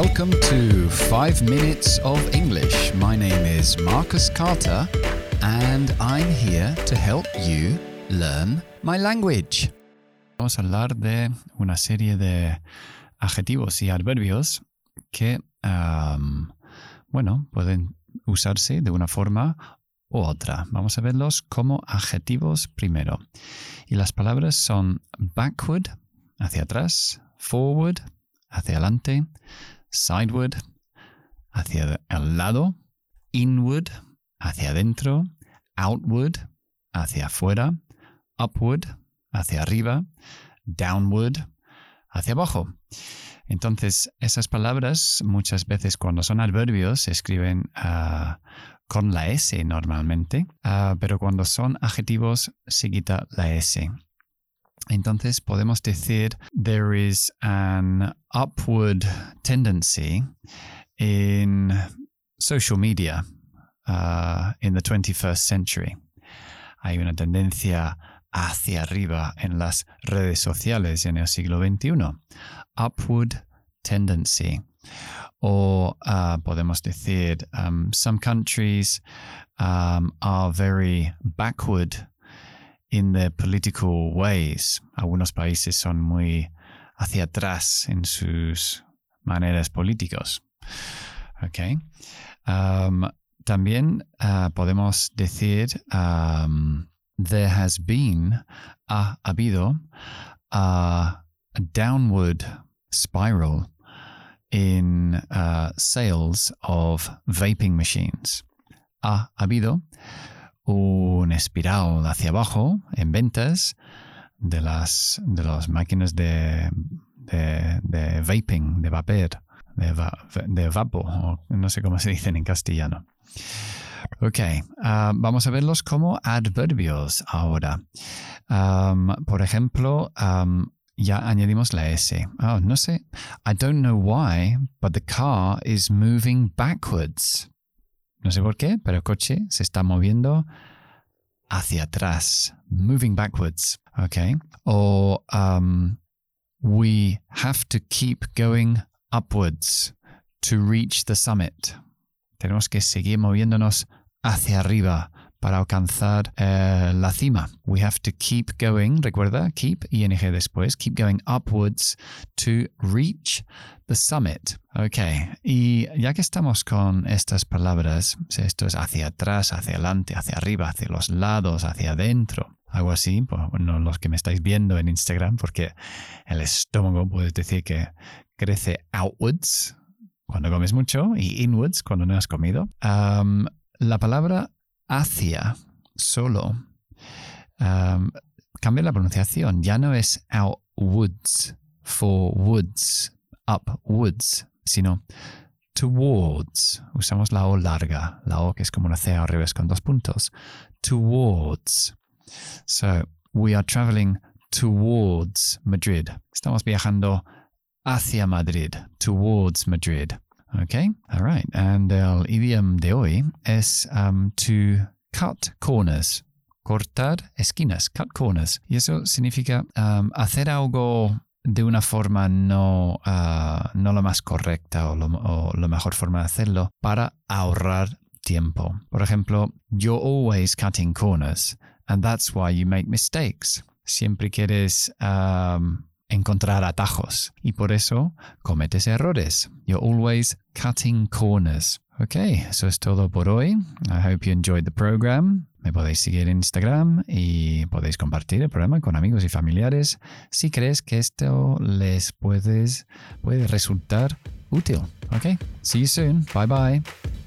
Welcome to 5 Minutes of English. My name is Marcus Carter and I'm here to help you learn my language. Vamos a hablar de una serie de adjetivos y adverbios que, um, bueno, pueden usarse de una forma u otra. Vamos a verlos como adjetivos primero. Y las palabras son backward, hacia atrás, forward, hacia adelante, sideward, hacia el lado, inward, hacia adentro, outward, hacia afuera, upward, hacia arriba, downward, hacia abajo. Entonces, esas palabras muchas veces cuando son adverbios se escriben ah, con la S normalmente, ah, pero cuando son adjetivos se quita la S. Entonces podemos decir there is an upward tendency in social media uh, in the 21st century. Hay una tendencia hacia arriba en las redes sociales en el siglo XXI. Upward tendency. O uh, podemos decir, um, some countries um, are very backward in their political ways. Algunos países son muy hacia atrás en sus maneras políticos. Okay. Um, también uh, podemos decir um, there has been, ha habido, a downward spiral in uh, sales of vaping machines. Ha habido un espiral hacia abajo en ventas de las, de las máquinas de, de, vaping, de vapor, de, vapo, no sé cómo se dicen en castellano. Ok, ah, vamos a verlos como adverbios ahora. por ejemplo, ya añadimos la S. Oh, no sé. I don't know why, but the car is moving backwards. No sé por qué, pero el coche se está moviendo hacia atrás, moving backwards. Okay. Or um, we have to keep going upwards to reach the summit. Tenemos que seguir moviéndonos hacia arriba para alcanzar eh, la cima. We have to keep going, recuerda, keep, ing después, keep going upwards to reach the summit. Ok, y ya que estamos con estas palabras, esto es hacia atrás, hacia adelante, hacia arriba, hacia los lados, hacia adentro, algo así, pues, bueno, los que me estáis viendo en Instagram, porque el estómago puedes decir que crece outwards cuando comes mucho y inwards cuando no has comido. la palabra hacia solo um, cambia la pronunciación. Ya no es outwoods, for woods, upwards, sino towards. Usamos la O larga, la O que es como una C al revés con dos puntos. Towards. So, we are traveling towards Madrid. Estamos viajando hacia Madrid, towards Madrid. Okay, all right. And el idioma de hoy es um, to cut corners, cortar esquinas, cut corners. Y eso significa um, hacer algo de una forma no, uh, no lo más correcta o, lo, o la mejor forma de hacerlo para ahorrar tiempo. Por ejemplo, you're always cutting corners, and that's why you make mistakes. Siempre quieres um, encontrar atajos y por eso cometes errores. You're always cutting corners. Ok, eso es todo por hoy. I hope you enjoyed the program. Me podéis seguir en Instagram y podéis compartir el programa con amigos y familiares si crees que esto les puedes, puede resultar útil. Ok, see you soon. Bye bye.